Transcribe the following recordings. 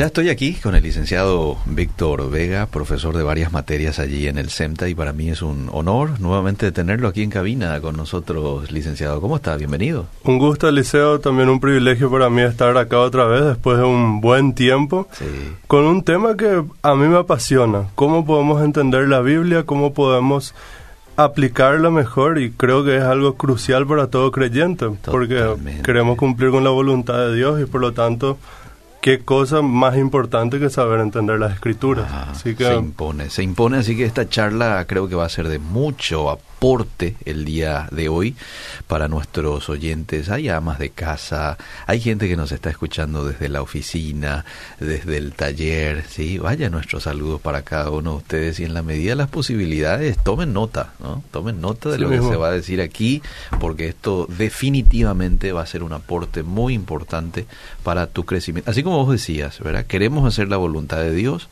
ya estoy aquí con el licenciado Víctor Vega, profesor de varias materias allí en el CEMTA y para mí es un honor nuevamente tenerlo aquí en cabina con nosotros, licenciado. ¿Cómo está? Bienvenido. Un gusto, Eliseo, también un privilegio para mí estar acá otra vez después de un buen tiempo con un tema que a mí me apasiona, cómo podemos entender la Biblia, cómo podemos aplicarla mejor y creo que es algo crucial para todo creyente porque queremos cumplir con la voluntad de Dios y por lo tanto qué cosa más importante que saber entender las escrituras. así que, se impone, se impone, así que esta charla creo que va a ser de mucho aporte el día de hoy para nuestros oyentes. Hay amas de casa, hay gente que nos está escuchando desde la oficina, desde el taller, sí, vaya nuestros saludos para cada uno de ustedes y en la medida de las posibilidades tomen nota, ¿no? Tomen nota de lo que se va a decir aquí porque esto definitivamente va a ser un aporte muy importante para tu crecimiento. Así como vos decías, ¿verdad? Queremos hacer la voluntad de Dios,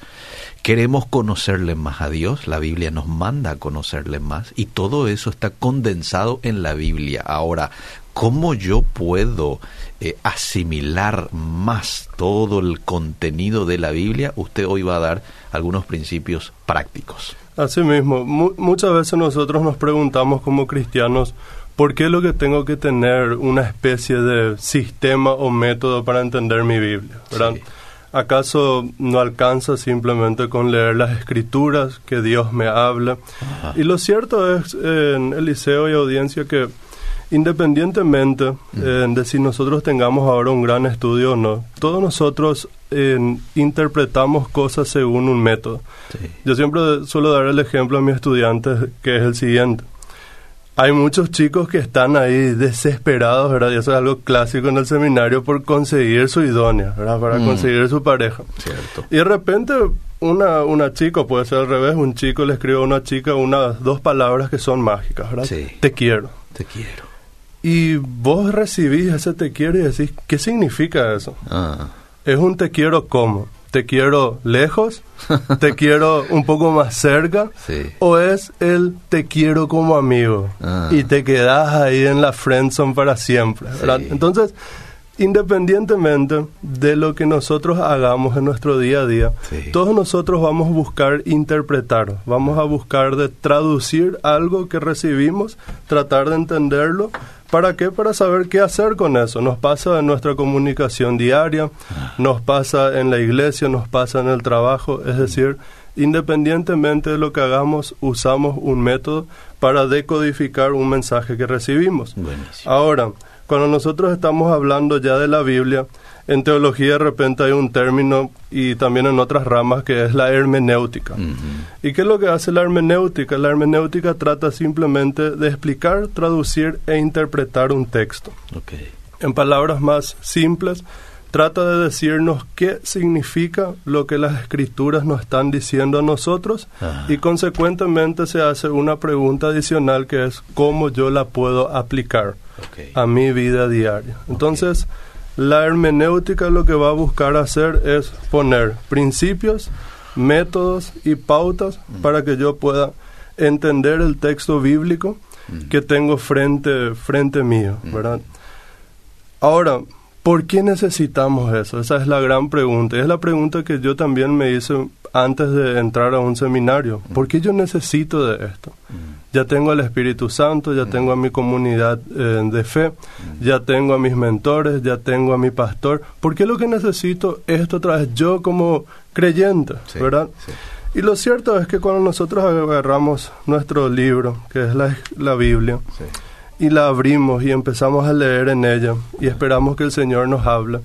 queremos conocerle más a Dios, la Biblia nos manda a conocerle más y todo eso está condensado en la Biblia. Ahora, ¿cómo yo puedo eh, asimilar más todo el contenido de la Biblia? Usted hoy va a dar algunos principios prácticos. Así mismo, muchas veces nosotros nos preguntamos como cristianos, ¿Por qué lo que tengo que tener una especie de sistema o método para entender mi Biblia? ¿Acaso no alcanza simplemente con leer las escrituras que Dios me habla? Y lo cierto es, en Eliseo y audiencia, que independientemente de si nosotros tengamos ahora un gran estudio o no, todos nosotros interpretamos cosas según un método. Yo siempre suelo dar el ejemplo a mis estudiantes que es el siguiente hay muchos chicos que están ahí desesperados, ¿verdad? Y eso es algo clásico en el seminario por conseguir su idónea, ¿verdad? Para mm. conseguir su pareja. Cierto. Y de repente una, una chica, puede ser al revés, un chico le escribe a una chica unas dos palabras que son mágicas, ¿verdad? Sí. Te quiero. Te quiero. Y vos recibís ese te quiero y decís, ¿qué significa eso? Ah. Es un te quiero como te quiero lejos, te quiero un poco más cerca, o es el te quiero como amigo ah. y te quedas ahí en la friendzone para siempre. Entonces, independientemente de lo que nosotros hagamos en nuestro día a día, todos nosotros vamos a buscar interpretar, vamos a buscar de traducir algo que recibimos, tratar de entenderlo ¿Para qué? Para saber qué hacer con eso. Nos pasa en nuestra comunicación diaria, nos pasa en la iglesia, nos pasa en el trabajo. Es decir, independientemente de lo que hagamos, usamos un método para decodificar un mensaje que recibimos. Ahora, cuando nosotros estamos hablando ya de la Biblia, en teología de repente hay un término y también en otras ramas que es la hermenéutica. ¿Y qué es lo que hace la hermenéutica? La hermenéutica trata simplemente de explicar, traducir e interpretar un texto. En palabras más simples, trata de decirnos qué significa lo que las escrituras nos están diciendo a nosotros y consecuentemente se hace una pregunta adicional que es cómo yo la puedo aplicar a mi vida diaria. Entonces, la hermenéutica lo que va a buscar hacer es poner principios, métodos y pautas mm. para que yo pueda entender el texto bíblico mm. que tengo frente, frente mío, mm. ¿verdad? Ahora, ¿por qué necesitamos eso? Esa es la gran pregunta. Y es la pregunta que yo también me hice antes de entrar a un seminario. ¿Por qué yo necesito de esto? Ya tengo al Espíritu Santo, ya tengo a mi comunidad eh, de fe, ya tengo a mis mentores, ya tengo a mi pastor. ¿Por qué lo que necesito es esto otra vez yo como creyente, verdad? Y lo cierto es que cuando nosotros agarramos nuestro libro, que es la, la Biblia, y la abrimos y empezamos a leer en ella y esperamos que el Señor nos hable,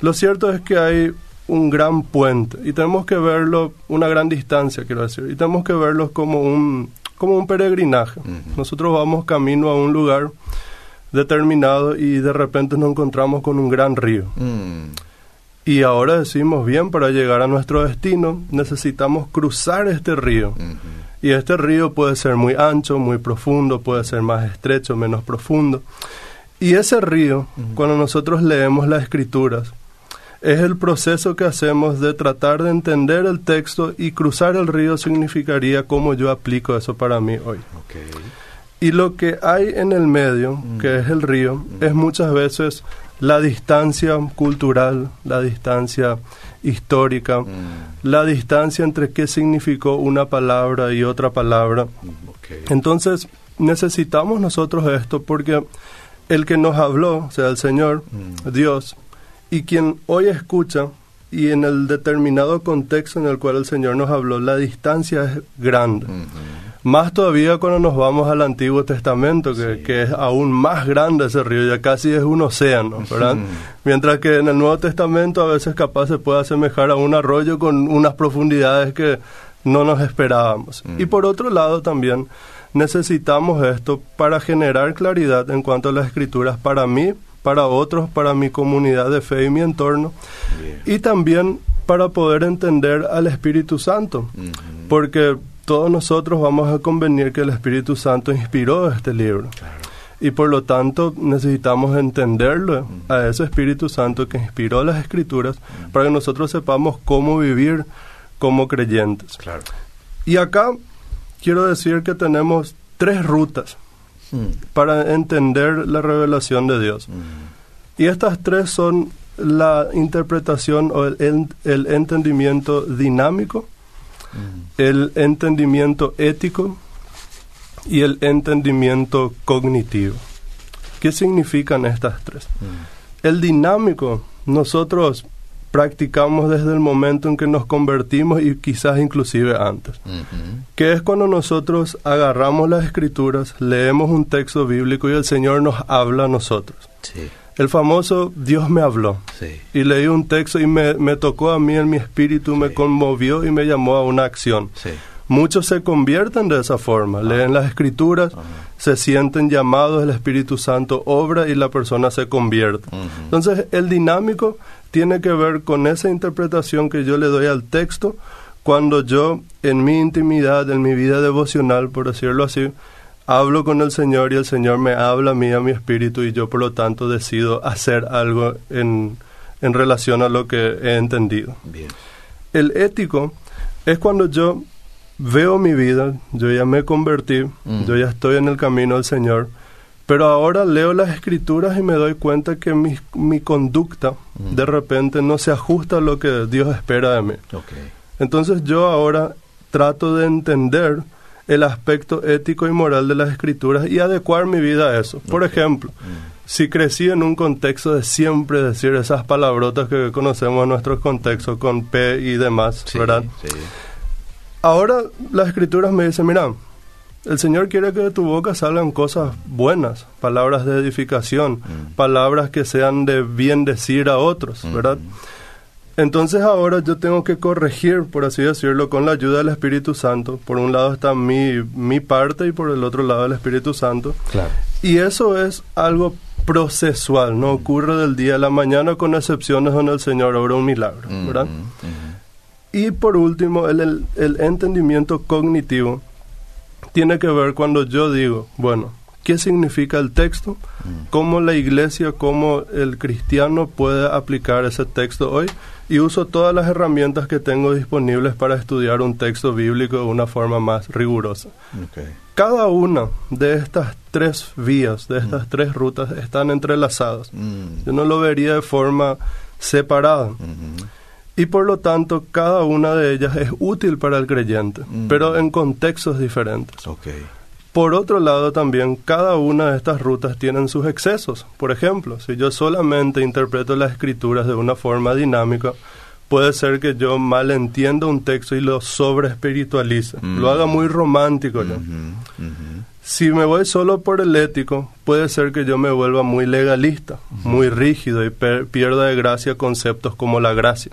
lo cierto es que hay un gran puente y tenemos que verlo, una gran distancia quiero decir, y tenemos que verlo como un, como un peregrinaje. Nosotros vamos camino a un lugar determinado y de repente nos encontramos con un gran río. Mm. Y ahora decimos, bien, para llegar a nuestro destino necesitamos cruzar este río. Y este río puede ser muy ancho, muy profundo, puede ser más estrecho, menos profundo. Y ese río, cuando nosotros leemos las escrituras, es el proceso que hacemos de tratar de entender el texto y cruzar el río significaría cómo yo aplico eso para mí hoy. Y lo que hay en el medio, mm. que es el río, mm. es muchas veces la distancia cultural, la distancia histórica, mm. la distancia entre qué significó una palabra y otra palabra. Mm, Entonces, necesitamos nosotros esto porque el que nos habló, o sea, el Señor, mm. Dios, y quien hoy escucha, y en el determinado contexto en el cual el Señor nos habló, la distancia es grande. Más todavía cuando nos vamos al Antiguo Testamento, que, es aún más grande ese río, ya casi es un océano, ¿verdad? Mientras que en el Nuevo Testamento a veces capaz se puede asemejar a un arroyo con unas profundidades que no nos esperábamos. Y por otro lado también necesitamos esto para generar claridad en cuanto a las escrituras para mí, para otros, para mi comunidad de fe y mi entorno, y también para poder entender al Espíritu Santo, porque todos nosotros vamos a convenir que el Espíritu Santo inspiró este libro. Y por lo tanto necesitamos entenderlo a ese Espíritu Santo que inspiró las Escrituras para que nosotros sepamos cómo vivir como creyentes. Y acá quiero decir que tenemos tres rutas para entender la revelación de Dios. Y estas tres son la interpretación o el entendimiento dinámico, el entendimiento ético y el entendimiento cognitivo. ¿Qué significan estas tres? Mm. El dinámico, nosotros practicamos desde el momento en que nos convertimos y quizás inclusive antes, que es cuando nosotros agarramos las escrituras, leemos un texto bíblico y el Señor nos habla a nosotros. Sí. El famoso Dios me habló. Y leí un texto y me, tocó a mí en mi espíritu, me conmovió y me llamó a una acción. Muchos se convierten de esa forma, ah. leen las escrituras, se sienten llamados, el Espíritu Santo obra y la persona se convierte. Entonces, el dinámico tiene que ver con esa interpretación que yo le doy al texto cuando yo, en mi intimidad, en mi vida devocional, por decirlo así, hablo con el Señor y el Señor me habla a mí, a mi espíritu, y yo por lo tanto decido hacer algo en, en relación a lo que he entendido. El ético es cuando yo veo mi vida, yo ya me convertí, mm. yo ya estoy en el camino del Señor, pero ahora leo las escrituras y me doy cuenta que mi, mi conducta mm. de repente no se ajusta a lo que Dios espera de mí. Entonces yo ahora trato de entender el aspecto ético y moral de las escrituras y adecuar mi vida a eso. Por ejemplo, mm. si crecí en un contexto de siempre decir esas palabrotas que conocemos en nuestros contextos con P y demás, ¿verdad? Ahora las escrituras me dicen, mira, el Señor quiere que de tu boca salgan cosas buenas, palabras de edificación, mm. palabras que sean de bien decir a otros, ¿verdad? Mm. Entonces ahora yo tengo que corregir, por así decirlo, con la ayuda del Espíritu Santo. Por un lado está mi, mi parte y por el otro lado el Espíritu Santo. Claro. Y eso es algo procesual, no ocurre del día a la mañana con excepciones donde el Señor obra un milagro, ¿verdad? Y por último, el, el entendimiento cognitivo tiene que ver cuando yo digo, bueno, qué significa el texto, mm. cómo la iglesia, cómo el cristiano puede aplicar ese texto hoy y uso todas las herramientas que tengo disponibles para estudiar un texto bíblico de una forma más rigurosa. Cada una de estas tres vías, de estas mm. tres rutas, están entrelazadas. Mm. Yo no lo vería de forma separada. Mm-hmm. Y por lo tanto, cada una de ellas es útil para el creyente, pero en contextos diferentes. Por otro lado, también cada una de estas rutas tienen sus excesos. Por ejemplo, si yo solamente interpreto las escrituras de una forma dinámica, puede ser que yo mal entienda un texto y lo sobre espiritualice, lo haga muy romántico. Si me voy solo por el ético, puede ser que yo me vuelva muy legalista, muy rígido y pierda de gracia conceptos como la gracia.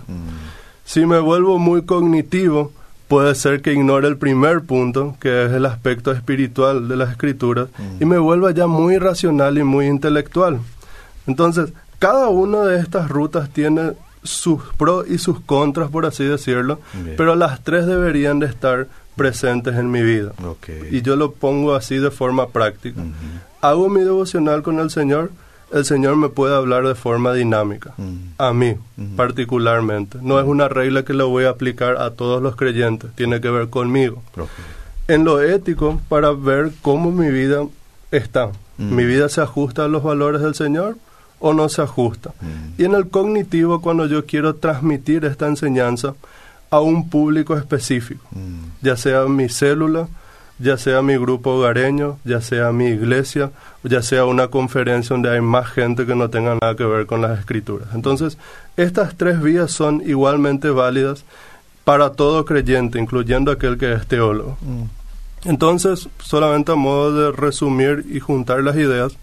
Si me vuelvo muy cognitivo, puede ser que ignore el primer punto, que es el aspecto espiritual de las escrituras, y me vuelva ya muy racional y muy intelectual. Entonces, cada una de estas rutas tiene sus pros y sus contras, por así decirlo, pero las tres deberían de estar presentes en mi vida. Y yo lo pongo así de forma práctica. Hago mi devocional con el Señor, el Señor me puede hablar de forma dinámica, mm. a mí mm. particularmente. No es una regla que le voy a aplicar a todos los creyentes, tiene que ver conmigo. En lo ético, para ver cómo mi vida está. Mm. ¿Mi vida se ajusta a los valores del Señor o no se ajusta. Mm. Y en el cognitivo, cuando yo quiero transmitir esta enseñanza a un público específico, ya sea mi célula, ya sea mi grupo hogareño, ya sea mi iglesia, ya sea una conferencia donde hay más gente que no tenga nada que ver con las escrituras. Entonces, estas tres vías son igualmente válidas para todo creyente, incluyendo aquel que es teólogo. Mm. Entonces, solamente a modo de resumir y juntar las ideas,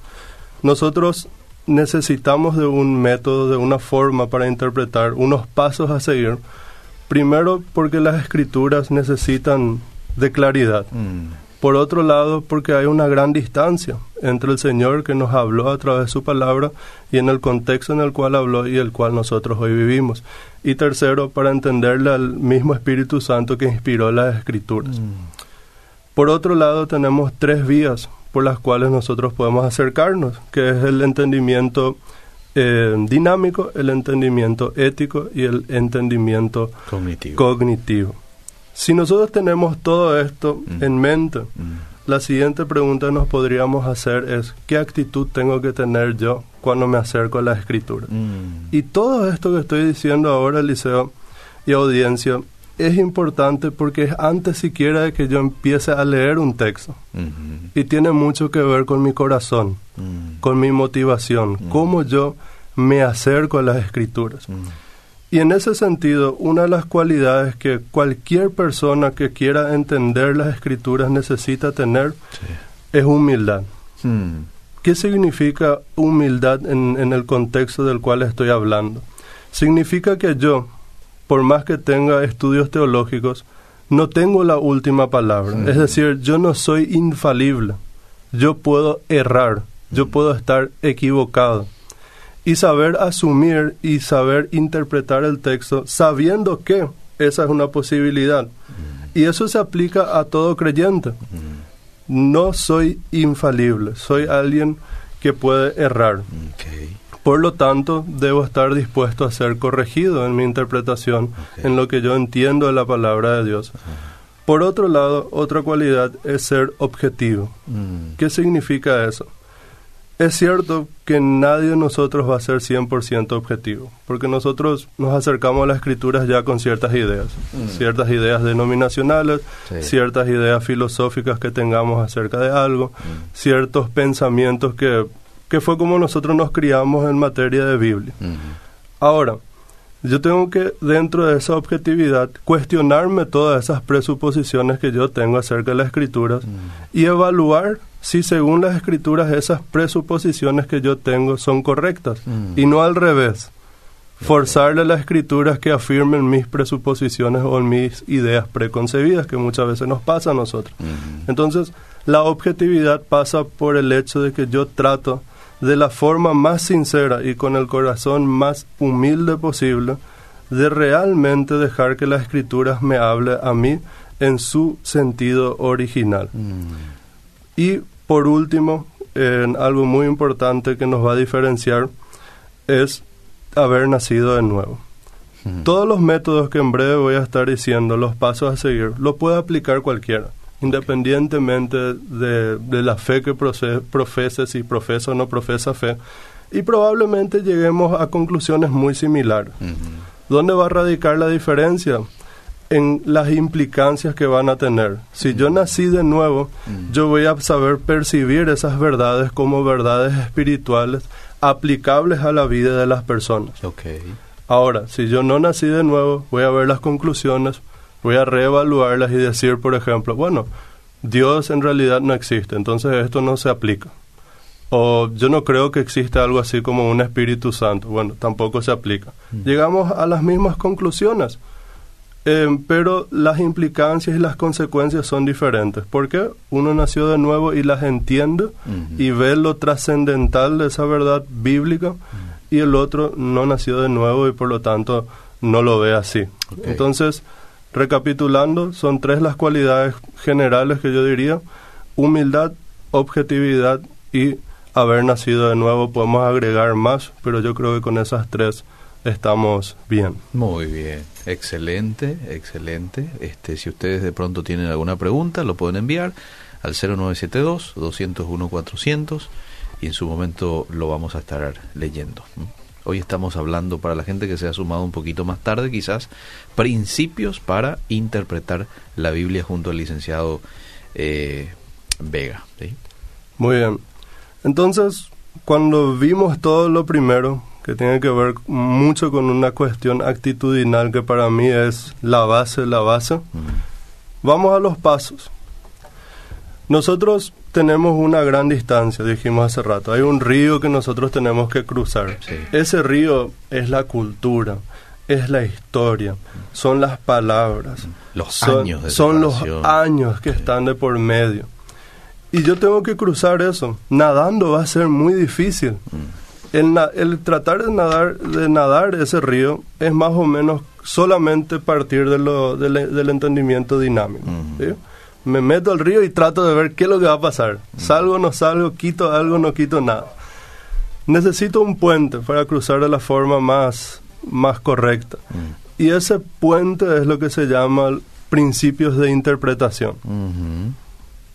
nosotros necesitamos de un método, de una forma para interpretar, unos pasos a seguir. Primero, porque las escrituras necesitan de claridad. Mm. Por otro lado, porque hay una gran distancia entre el Señor que nos habló a través de su palabra y en el contexto en el cual habló y el cual nosotros hoy vivimos. Y tercero, para entenderle al mismo Espíritu Santo que inspiró las Escrituras. Mm. Por otro lado, tenemos tres vías por las cuales nosotros podemos acercarnos, que es el entendimiento eh, dinámico, el entendimiento ético y el entendimiento cognitivo. Si nosotros tenemos todo esto mm. en mente, mm. la siguiente pregunta que nos podríamos hacer es, ¿qué actitud tengo que tener yo cuando me acerco a la escritura? Mm. Y todo esto que estoy diciendo ahora, Liceo y audiencia, es importante porque es antes siquiera de que yo empiece a leer un texto. Mm-hmm. Y tiene mucho que ver con mi corazón, con mi motivación, cómo yo me acerco a las escrituras. Y en ese sentido, una de las cualidades que cualquier persona que quiera entender las escrituras necesita tener es humildad. Hmm. ¿Qué significa humildad en, el contexto del cual estoy hablando? Significa que yo, por más que tenga estudios teológicos, no tengo la última palabra. Es decir, yo no soy infalible. Yo puedo errar. Yo hmm. puedo estar equivocado y saber asumir y saber interpretar el texto sabiendo que esa es una posibilidad. Y eso se aplica a todo creyente. No soy infalible, soy alguien que puede errar. Por lo tanto, debo estar dispuesto a ser corregido en mi interpretación, en lo que yo entiendo de la palabra de Dios. Por otro lado, otra cualidad es ser objetivo. Mm. ¿Qué significa eso? Es cierto que nadie de nosotros va a ser 100% objetivo, porque nosotros nos acercamos a las escrituras ya con ciertas ideas, mm. ciertas ideas denominacionales, ciertas ideas filosóficas que tengamos acerca de algo, mm. ciertos pensamientos que, que fue como nosotros nos criamos en materia de Biblia. Mm. Ahora, yo tengo que, dentro de esa objetividad, cuestionarme todas esas presuposiciones que yo tengo acerca de las escrituras y evaluar si según las escrituras esas presuposiciones que yo tengo son correctas mm. y no al revés. Forzarle a las escrituras que afirmen mis presuposiciones o mis ideas preconcebidas, que muchas veces nos pasa a nosotros. Mm. Entonces, la objetividad pasa por el hecho de que yo trato de la forma más sincera y con el corazón más humilde posible de realmente dejar que las escrituras me hable a mí en su sentido original. Mm. Y por último, algo muy importante que nos va a diferenciar es haber nacido de nuevo. Todos los métodos que en breve voy a estar diciendo, los pasos a seguir, lo puede aplicar cualquiera, independientemente de, la fe que profese, si profesa o no profesa fe. Y probablemente lleguemos a conclusiones muy similares. ¿Dónde va a radicar la diferencia? En las implicancias que van a tener. Si yo nací de nuevo, mm. yo voy a saber percibir esas verdades como verdades espirituales aplicables a la vida de las personas. Okay. Ahora, si yo no nací de nuevo, voy a ver las conclusiones, voy a reevaluarlas y decir, por ejemplo, bueno, Dios en realidad no existe, entonces esto no se aplica. O yo no creo que exista algo así como un Espíritu Santo, bueno, tampoco se aplica. Mm. Llegamos a las mismas conclusiones Em, pero las implicancias y las consecuencias son diferentes, porque uno nació de nuevo y las entiende y ve lo trascendental de esa verdad bíblica y el otro no nació de nuevo y por lo tanto no lo ve así. Entonces, recapitulando, son tres las cualidades generales que yo diría, humildad, objetividad y haber nacido de nuevo. Podemos agregar más, pero yo creo que con esas tres estamos bien. Muy bien. Excelente, excelente. Este, si ustedes de pronto tienen alguna pregunta, lo pueden enviar al 0972 201 400 y en su momento lo vamos a estar leyendo. Hoy estamos hablando para la gente que se ha sumado un poquito más tarde, quizás, principios para interpretar la Biblia junto al licenciado eh, Vega. Muy bien. Entonces, cuando vimos todo lo primero, que tiene que ver mucho con una cuestión actitudinal que para mí es la base, la base, vamos a los pasos. Nosotros tenemos una gran distancia, dijimos hace rato. Hay un río que nosotros tenemos que cruzar. Ese río es la cultura, es la historia, son las palabras, los son, años de son los años que están de por medio. Y yo tengo que cruzar eso. Nadando va a ser muy difícil. Mm. El, el, tratar de nadar, de nadar ese río es más o menos solamente partir de lo, del entendimiento dinámico. Mm me meto al río y trato de ver qué es lo que va a pasar. Salgo, o no salgo, quito algo, no quito nada. Necesito un puente para cruzar de la forma más, más correcta. Mm. Y ese puente es lo que se llama principios de interpretación.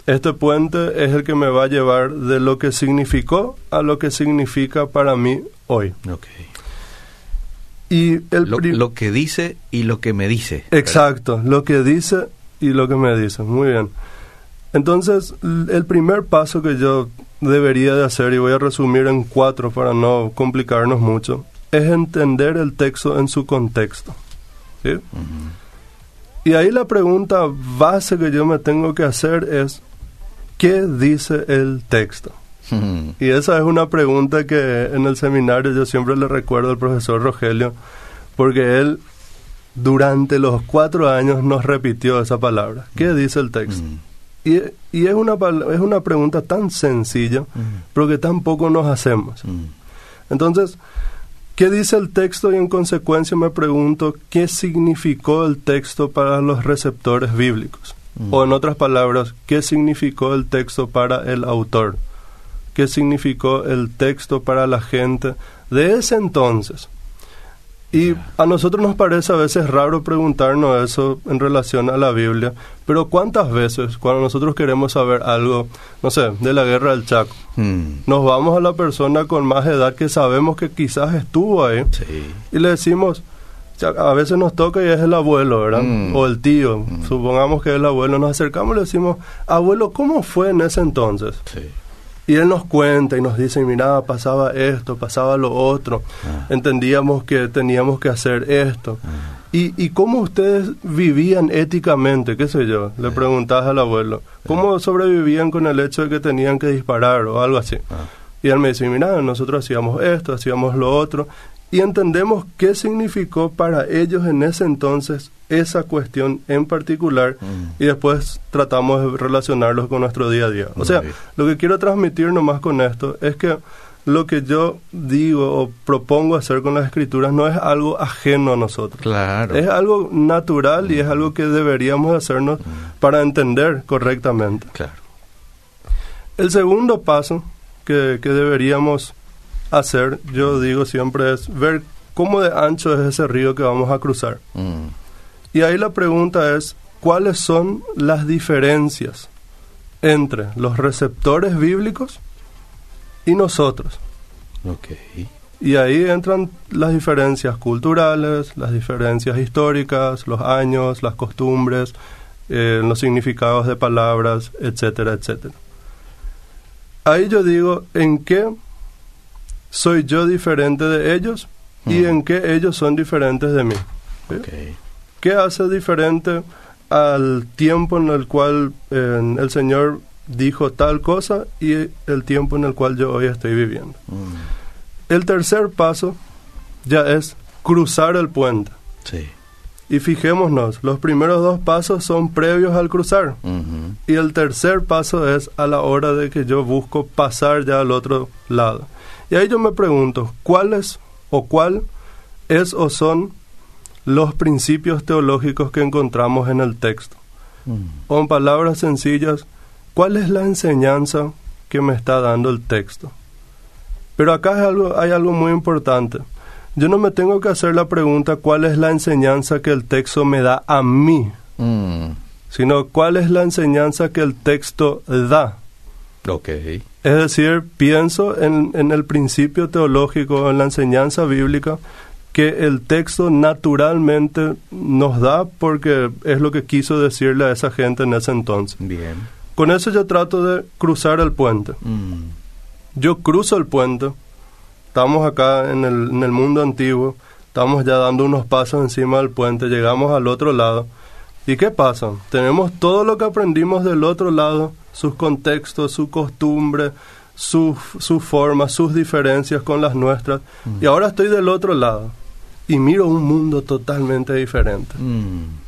Este puente es el que me va a llevar de lo que significó a lo que significa para mí hoy. Y el lo, lo, que dice y lo que me dice. Exacto, lo que dice y lo que me dicen. Muy bien. Entonces, el primer paso que yo debería de hacer, y voy a resumir en cuatro para no complicarnos mucho, es entender el texto en su contexto. ¿sí? Y ahí la pregunta base que yo me tengo que hacer es, ¿qué dice el texto? Y esa es una pregunta que en el seminario yo siempre le recuerdo al profesor Rogelio, porque él durante los cuatro años nos repitió esa palabra. ¿Qué mm. dice el texto? Mm. Y, y, es, una, es una pregunta tan sencilla, mm. pero que tampoco nos hacemos. Entonces, ¿qué dice el texto? Y en consecuencia me pregunto, ¿qué significó el texto para los receptores bíblicos? O en otras palabras, ¿qué significó el texto para el autor? ¿Qué significó el texto para la gente de ese entonces? Y a nosotros nos parece a veces raro preguntarnos eso en relación a la Biblia, pero ¿cuántas veces cuando nosotros queremos saber algo, no sé, de la guerra del Chaco, hmm. nos vamos a la persona con más edad que sabemos que quizás estuvo ahí y le decimos, a veces nos toca y es el abuelo, ¿verdad? Hmm. O el tío, hmm. supongamos que es el abuelo, nos acercamos y le decimos, abuelo, ¿cómo fue en ese entonces? Sí. Y él nos cuenta y nos dice, mira, pasaba esto, pasaba lo otro, ah. entendíamos que teníamos que hacer esto. Ah. ¿Y, ¿Y cómo ustedes vivían éticamente? ¿Qué sé yo? Le preguntas al abuelo. ¿Cómo sobrevivían con el hecho de que tenían que disparar o algo así? Ah. Y él me dice, mira, nosotros hacíamos esto, hacíamos lo otro. Y entendemos qué significó para ellos en ese entonces esa cuestión en particular mm. y después tratamos de relacionarlos con nuestro día a día. o sea, lo que quiero transmitir nomás con esto es que lo que yo digo o propongo hacer con las escrituras no es algo ajeno a nosotros. Claro. Es algo natural y es algo que deberíamos hacernos mm. para entender correctamente. Claro. El segundo paso que, que deberíamos hacer, yo digo siempre, es ver cómo de ancho es ese río que vamos a cruzar. Mm. Y ahí la pregunta es, ¿cuáles son las diferencias entre los receptores bíblicos y nosotros? Okay. Y ahí entran las diferencias culturales, las diferencias históricas, los años, las costumbres, eh, los significados de palabras, etcétera, etcétera. Ahí yo digo, ¿en qué soy yo diferente de ellos y en qué ellos son diferentes de mí? Okay. ¿Qué hace diferente al tiempo en el cual el Señor dijo tal cosa y el tiempo en el cual yo hoy estoy viviendo? Mm. El tercer paso ya es cruzar el puente. Sí. Y fijémonos, los primeros dos pasos son previos al cruzar. Y el tercer paso es a la hora de que yo busco pasar ya al otro lado. Y ahí yo me pregunto, ¿cuáles o cuál es o son los principios teológicos que encontramos en el texto. Mm. O en palabras sencillas, ¿cuál es la enseñanza que me está dando el texto? Pero acá hay algo, hay algo muy importante. Yo no me tengo que hacer la pregunta cuál es la enseñanza que el texto me da a mí, mm. sino cuál es la enseñanza que el texto da Okay. Es decir, pienso en, en el principio teológico, en la enseñanza bíblica, que el texto naturalmente nos da porque es lo que quiso decirle a esa gente en ese entonces. Bien. Con eso yo trato de cruzar el puente. Mm. Yo cruzo el puente, estamos acá en el, en el mundo antiguo, estamos ya dando unos pasos encima del puente, llegamos al otro lado. ¿Y qué pasa? Tenemos todo lo que aprendimos del otro lado, sus contextos, su costumbre, sus su formas, sus diferencias con las nuestras. Mm. Y ahora estoy del otro lado y miro un mundo totalmente diferente. Mm.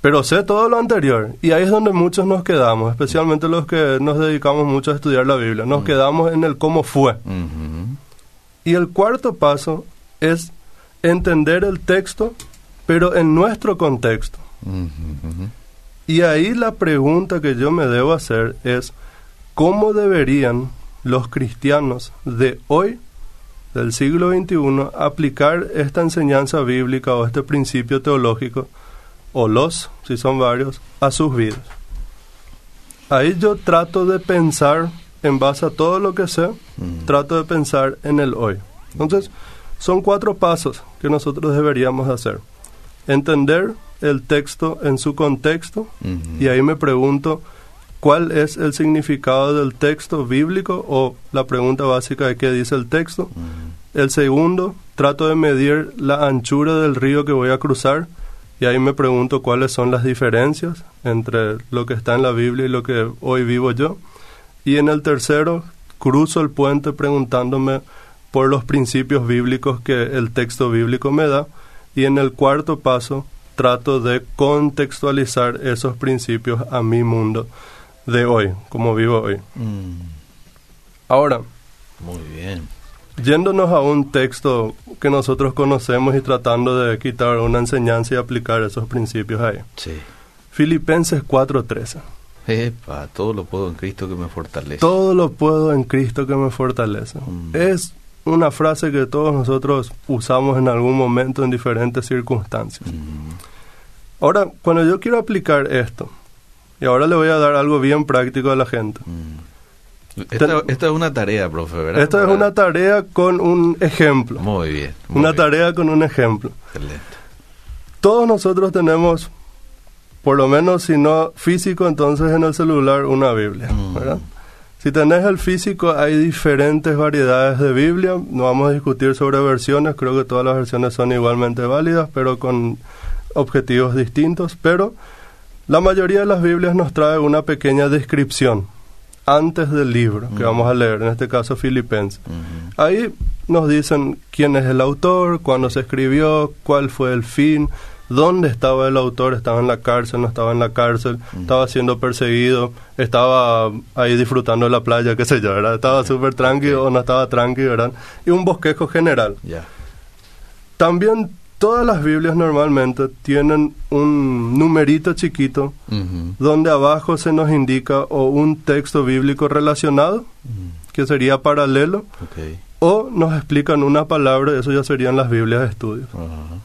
Pero sé todo lo anterior y ahí es donde muchos nos quedamos, especialmente los que nos dedicamos mucho a estudiar la Biblia. Nos quedamos en el cómo fue. Mhm. Y el cuarto paso es entender el texto, pero en nuestro contexto. Y ahí la pregunta que yo me debo hacer es, ¿cómo deberían los cristianos de hoy, del siglo XXI, aplicar esta enseñanza bíblica o este principio teológico, o los, si son varios, a sus vidas? Ahí yo trato de pensar, en base a todo lo que sé, Mm. trato de pensar en el hoy. Entonces, son cuatro pasos que nosotros deberíamos hacer. Entender el texto en su contexto, y ahí me pregunto cuál es el significado del texto bíblico o la pregunta básica de qué dice el texto. El segundo, trato de medir la anchura del río que voy a cruzar y ahí me pregunto cuáles son las diferencias entre lo que está en la Biblia y lo que hoy vivo yo. Y en el tercero, cruzo el puente preguntándome por los principios bíblicos que el texto bíblico me da. Y en el cuarto paso, trato de contextualizar esos principios a mi mundo de hoy, como vivo hoy. Mm. Ahora, Muy bien. Yéndonos a un texto que nosotros conocemos y tratando de quitar una enseñanza y aplicar esos principios ahí. Sí. Filipenses 4:13. Epa, todo lo puedo en Cristo que me fortalece. Todo lo puedo en Cristo que me fortalece. Mm. Es una frase que todos nosotros usamos en algún momento en diferentes circunstancias. Mm. Ahora, cuando yo quiero aplicar esto, y ahora le voy a dar algo bien práctico a la gente. Mm. Esta, esta es una tarea, profe, ¿verdad? Esto es una tarea con un ejemplo. Muy bien. muy Una bien. tarea con un ejemplo. Excelente. Todos nosotros tenemos, por lo menos si no físico, entonces en el celular una Biblia, Mm. ¿verdad? Si tenés el físico, hay diferentes variedades de Biblia. No vamos a discutir sobre versiones, creo que todas las versiones son igualmente válidas, pero con objetivos distintos. Pero la mayoría de las Biblias nos trae una pequeña descripción antes del libro que Mm. vamos a leer, en este caso Filipenses. Ahí nos dicen quién es el autor, cuándo se escribió, cuál fue el fin, dónde estaba el autor, estaba en la cárcel, no estaba en la cárcel, Mm. estaba siendo perseguido, estaba ahí disfrutando de la playa, qué sé yo, ¿verdad? Estaba súper tranquilo o no estaba tranquilo, ¿verdad? Y un bosquejo general. Ya. También todas las Biblias normalmente tienen un numerito chiquito Ujú. donde abajo se nos indica o un texto bíblico relacionado, Mm. que sería paralelo, Ok. o nos explican una palabra, eso ya serían las Biblias de estudio. Ajá.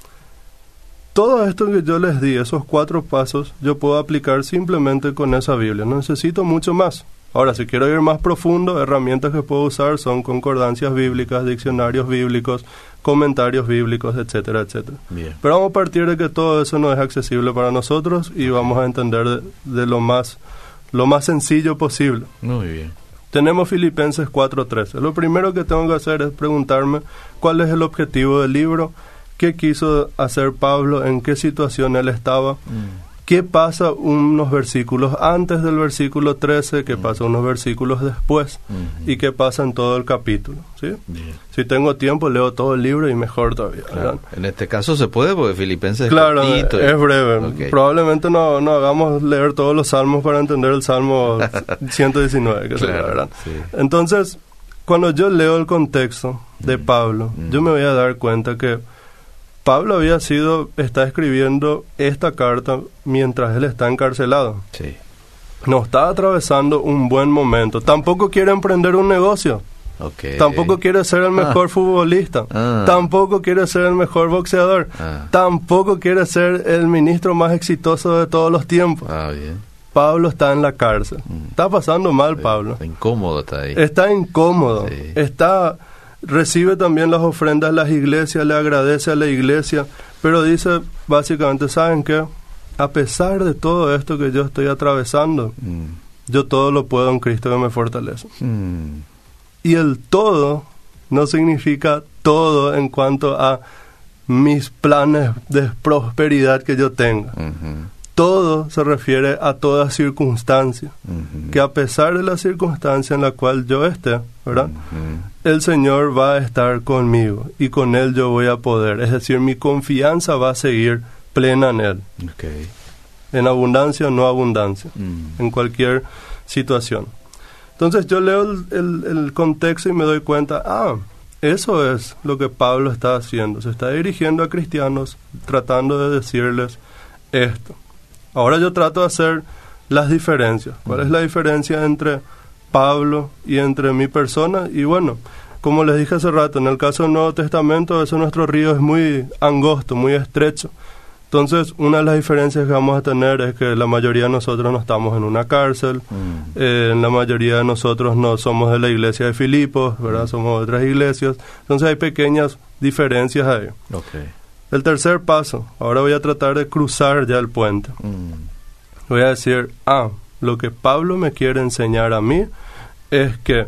Todo esto que yo les di, esos cuatro pasos, yo puedo aplicar simplemente con esa Biblia. No necesito mucho más. Ahora, si quiero ir más profundo, herramientas que puedo usar son concordancias bíblicas, diccionarios bíblicos, comentarios bíblicos, etcétera, etcétera. Bien. Pero vamos a partir de que todo eso no es accesible para nosotros y vamos a entender de, de lo más lo más sencillo posible. Muy bien. Tenemos Filipenses 4.13. Lo primero que tengo que hacer es preguntarme cuál es el objetivo del libro, qué quiso hacer Pablo, en qué situación él estaba, Mm. qué pasa unos versículos antes del versículo 13, qué pasa unos versículos después Ujú. y qué pasa en todo el capítulo. ¿sí? Bien. Si tengo tiempo, leo todo el libro y mejor todavía. Claro. En este caso se puede porque Filipenses Claro, es cortito. es breve. Ok. Probablemente no, no hagamos leer todos los salmos para entender el salmo 119, que Claro, ¿verdad? sí. Entonces, cuando yo leo el contexto de Mm. Pablo, Mm. yo me voy a dar cuenta que Pablo había sido, está escribiendo esta carta mientras él está encarcelado. Sí. No está atravesando un buen momento. Tampoco quiere emprender un negocio. Ok. Tampoco quiere ser el mejor futbolista. Ah. Tampoco quiere ser el mejor boxeador. Ah. Tampoco quiere ser el ministro más exitoso de todos los tiempos. Ah, bien. Pablo está en la cárcel. Mm. Está pasando mal Pablo. Está incómodo está ahí. Está incómodo. Está recibe también las ofrendas de las iglesias, le agradece a la iglesia, pero dice básicamente, ¿saben qué? A pesar de todo esto que yo estoy atravesando, mm. yo todo lo puedo en Cristo que me fortalece. Mm. Y el todo no significa todo en cuanto a mis planes de prosperidad que yo tenga. Todo se refiere a toda circunstancia, que a pesar de la circunstancia en la cual yo esté, ¿verdad? El Señor va a estar conmigo y con Él yo voy a poder. Es decir, mi confianza va a seguir plena en Él. En abundancia o no abundancia, en cualquier situación. Entonces yo leo el, el, contexto y me doy cuenta, ah, eso es lo que Pablo está haciendo. Se está dirigiendo a cristianos tratando de decirles esto. Ahora yo trato de hacer las diferencias. ¿Cuál es la diferencia entre Pablo y entre mi persona? Y bueno, como les dije hace rato, en el caso del Nuevo Testamento, eso nuestro río es muy angosto, muy estrecho. Entonces, una de las diferencias que vamos a tener es que la mayoría de nosotros no estamos en una cárcel, mm. eh, la mayoría de nosotros no somos de la iglesia de Filipos, ¿verdad? Mm. Somos de otras iglesias. Entonces, hay pequeñas diferencias ahí. El tercer paso, ahora voy a tratar de cruzar ya el puente. Mm. Voy a decir, ah, lo que Pablo me quiere enseñar a mí es que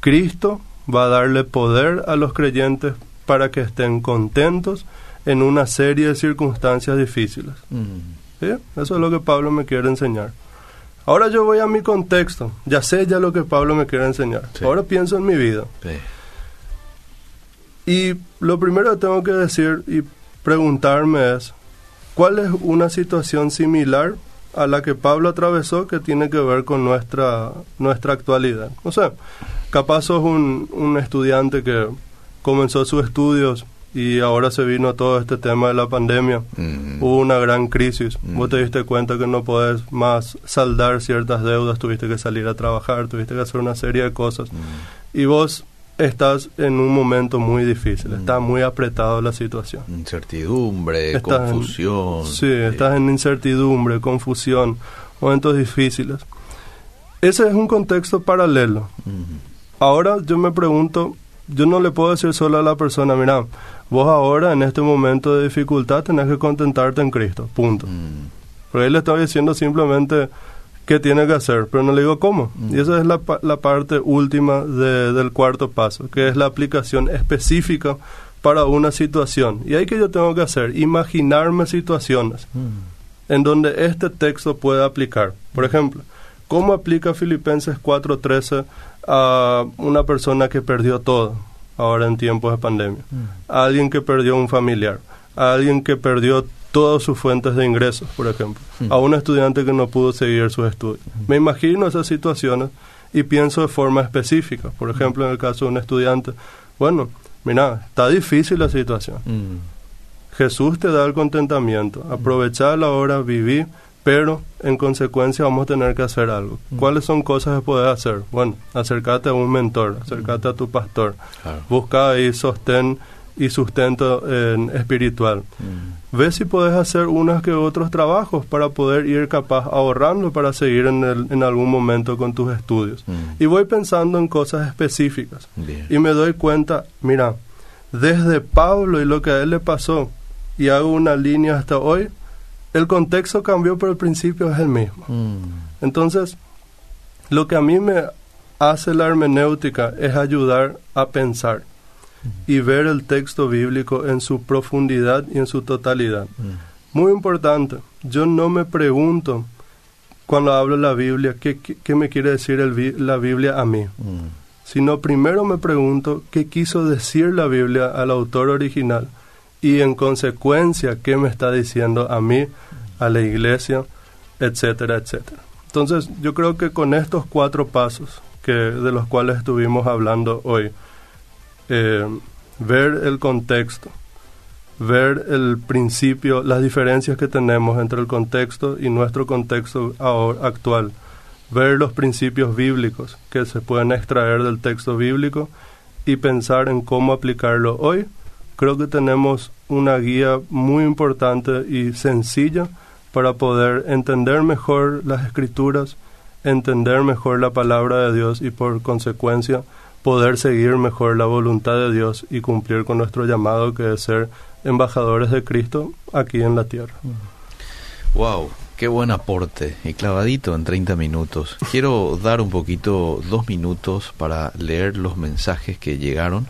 Cristo va a darle poder a los creyentes para que estén contentos en una serie de circunstancias difíciles. Mm. Eso es lo que Pablo me quiere enseñar. Ahora yo voy a mi contexto, ya sé ya lo que Pablo me quiere enseñar. Ahora pienso en mi vida. Y lo primero que tengo que decir y preguntarme es, ¿cuál es una situación similar a la que Pablo atravesó que tiene que ver con nuestra, nuestra actualidad? O sea, capaz sos un, un estudiante que comenzó sus estudios y ahora se vino todo este tema de la pandemia. Mm. Hubo una gran crisis. Mm. Vos te diste cuenta que no podés más saldar ciertas deudas, tuviste que salir a trabajar, tuviste que hacer una serie de cosas. Mm. Y vos estás en un momento muy difícil, está muy apretado la situación. Incertidumbre, confusión. sí, estás en incertidumbre, confusión, momentos difíciles. Ese es un contexto paralelo. Ahora yo me pregunto, yo no le puedo decir solo a la persona, mira, vos ahora en este momento de dificultad tenés que contentarte en Cristo, punto. Mm. Pero él le está diciendo simplemente qué tiene que hacer, pero no le digo cómo. Mm. Y esa es la, la parte última del cuarto paso, que es la aplicación específica para una situación. Y ahí que yo tengo que hacer, imaginarme situaciones mm. en donde este texto pueda aplicar. Por ejemplo, ¿cómo aplica Filipenses 4:13 a una persona que perdió todo? ahora en tiempos de pandemia, a alguien que perdió un familiar, a alguien que perdió todas sus fuentes de ingresos, por ejemplo, a un estudiante que no pudo seguir sus estudios. Me imagino esas situaciones y pienso de forma específica. Por ejemplo, en el caso de un estudiante, bueno, mira, está difícil la situación. Jesús te da el contentamiento, aprovechar la hora, vivir pero en consecuencia vamos a tener que hacer algo. Mm. ¿Cuáles son cosas que puedes hacer? Bueno, acercarte a un mentor, acercarte a tu pastor, busca ahí sostén y sustento espiritual. Mm. Ve si puedes hacer unos que otros trabajos para poder ir capaz ahorrando para seguir en, en algún momento con tus estudios. Mm. Y voy pensando en cosas específicas. Y me doy cuenta, mira, desde Pablo y lo que a él le pasó, y hago una línea hasta hoy, el contexto cambió, pero el principio es el mismo. Mm. Entonces, lo que a mí me hace la hermenéutica es ayudar a pensar y ver el texto bíblico en su profundidad y en su totalidad. Mm. Muy importante, yo no me pregunto cuando hablo la Biblia qué, qué, me quiere decir el, la Biblia a mí, mm. sino primero me pregunto qué quiso decir la Biblia al autor original y en consecuencia qué me está diciendo a mí, a la iglesia, etcétera, etcétera. Entonces, yo creo que con estos cuatro pasos que de los cuales estuvimos hablando hoy, eh, ver el contexto, ver el principio, las diferencias que tenemos entre el contexto y nuestro contexto actual, ver los principios bíblicos que se pueden extraer del texto bíblico y pensar en cómo aplicarlo hoy. Creo que tenemos una guía muy importante y sencilla para poder entender mejor las escrituras, entender mejor la palabra de Dios y por consecuencia poder seguir mejor la voluntad de Dios y cumplir con nuestro llamado que es ser embajadores de Cristo aquí en la tierra. Wow, qué buen aporte y clavadito en 30 minutos. Quiero dar un poquito, dos minutos para leer los mensajes que llegaron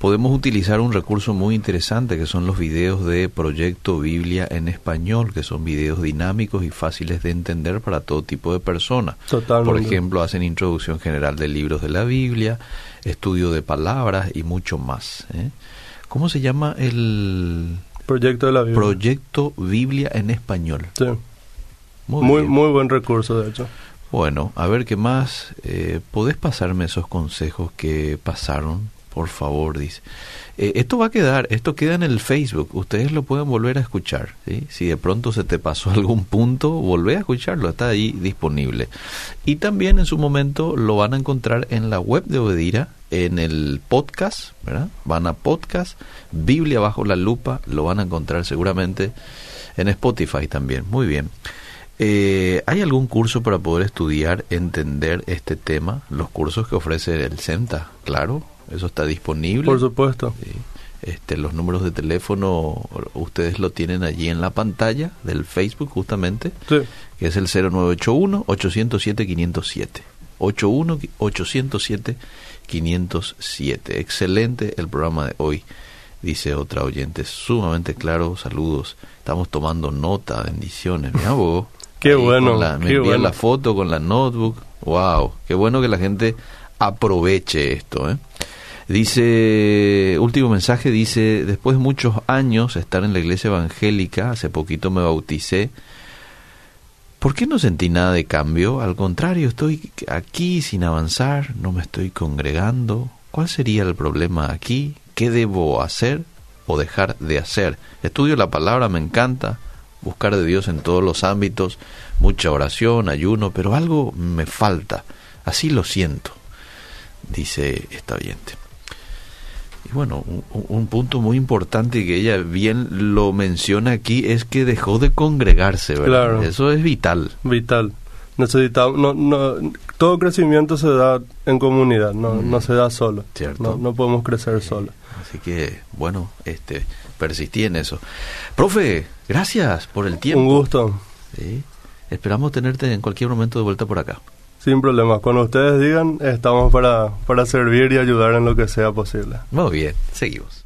podemos utilizar un recurso muy interesante que son los videos de Proyecto Biblia en español, que son videos dinámicos y fáciles de entender para todo tipo de personas. Por ejemplo, hacen introducción general de libros de la Biblia, estudio de palabras y mucho más. ¿eh? ¿Cómo se llama el Proyecto de la Biblia? Proyecto Biblia en español. Sí. Muy, muy, buen recurso, de hecho. Bueno, a ver qué más. Eh, ¿Podés pasarme esos consejos que pasaron por favor, dice. Eh, esto va a quedar, esto queda en el Facebook, ustedes lo pueden volver a escuchar. Si de pronto se te pasó algún punto, volvé a escucharlo, está ahí disponible. Y también en su momento lo van a encontrar en la web de Obedira, en el podcast, ¿verdad? Van a podcast, Biblia bajo la lupa, lo van a encontrar seguramente en Spotify también. Muy bien. Eh, ¿Hay algún curso para poder estudiar, entender este tema? Los cursos que ofrece el CENTA, claro, eso está disponible. Por supuesto. Este, los números de teléfono ustedes lo tienen allí en la pantalla del Facebook justamente, que es el 0981-807-507. 81-807-507. Excelente el programa de hoy, dice otra oyente. Sumamente claro, saludos. Estamos tomando nota, bendiciones. Mira vos. qué bueno. me envían la foto con la notebook. Wow, qué bueno que la gente aproveche esto. ¿eh? Dice, último mensaje, dice, después de muchos años estar en la iglesia evangélica, hace poquito me bauticé, ¿por qué no sentí nada de cambio? Al contrario, estoy aquí sin avanzar, no me estoy congregando. ¿Cuál sería el problema aquí? ¿Qué debo hacer o dejar de hacer? Estudio la palabra, me encanta, buscar de Dios en todos los ámbitos, mucha oración, ayuno, pero algo me falta, así lo siento, dice esta oyente. Y bueno, un, punto muy importante que ella bien lo menciona aquí es que dejó de congregarse, ¿verdad? Claro. Eso es vital. Vital. Necesitamos, no, no, todo crecimiento se da en comunidad, no, no mm. se da solo. Cierto. No, podemos crecer solo. Así que, bueno, este, persistí en eso. Profe, gracias por el tiempo. Un gusto. Sí. Esperamos tenerte en cualquier momento de vuelta por acá. Sin problema. Cuando ustedes digan, estamos para, para servir y ayudar en lo que sea posible. Muy bien, seguimos.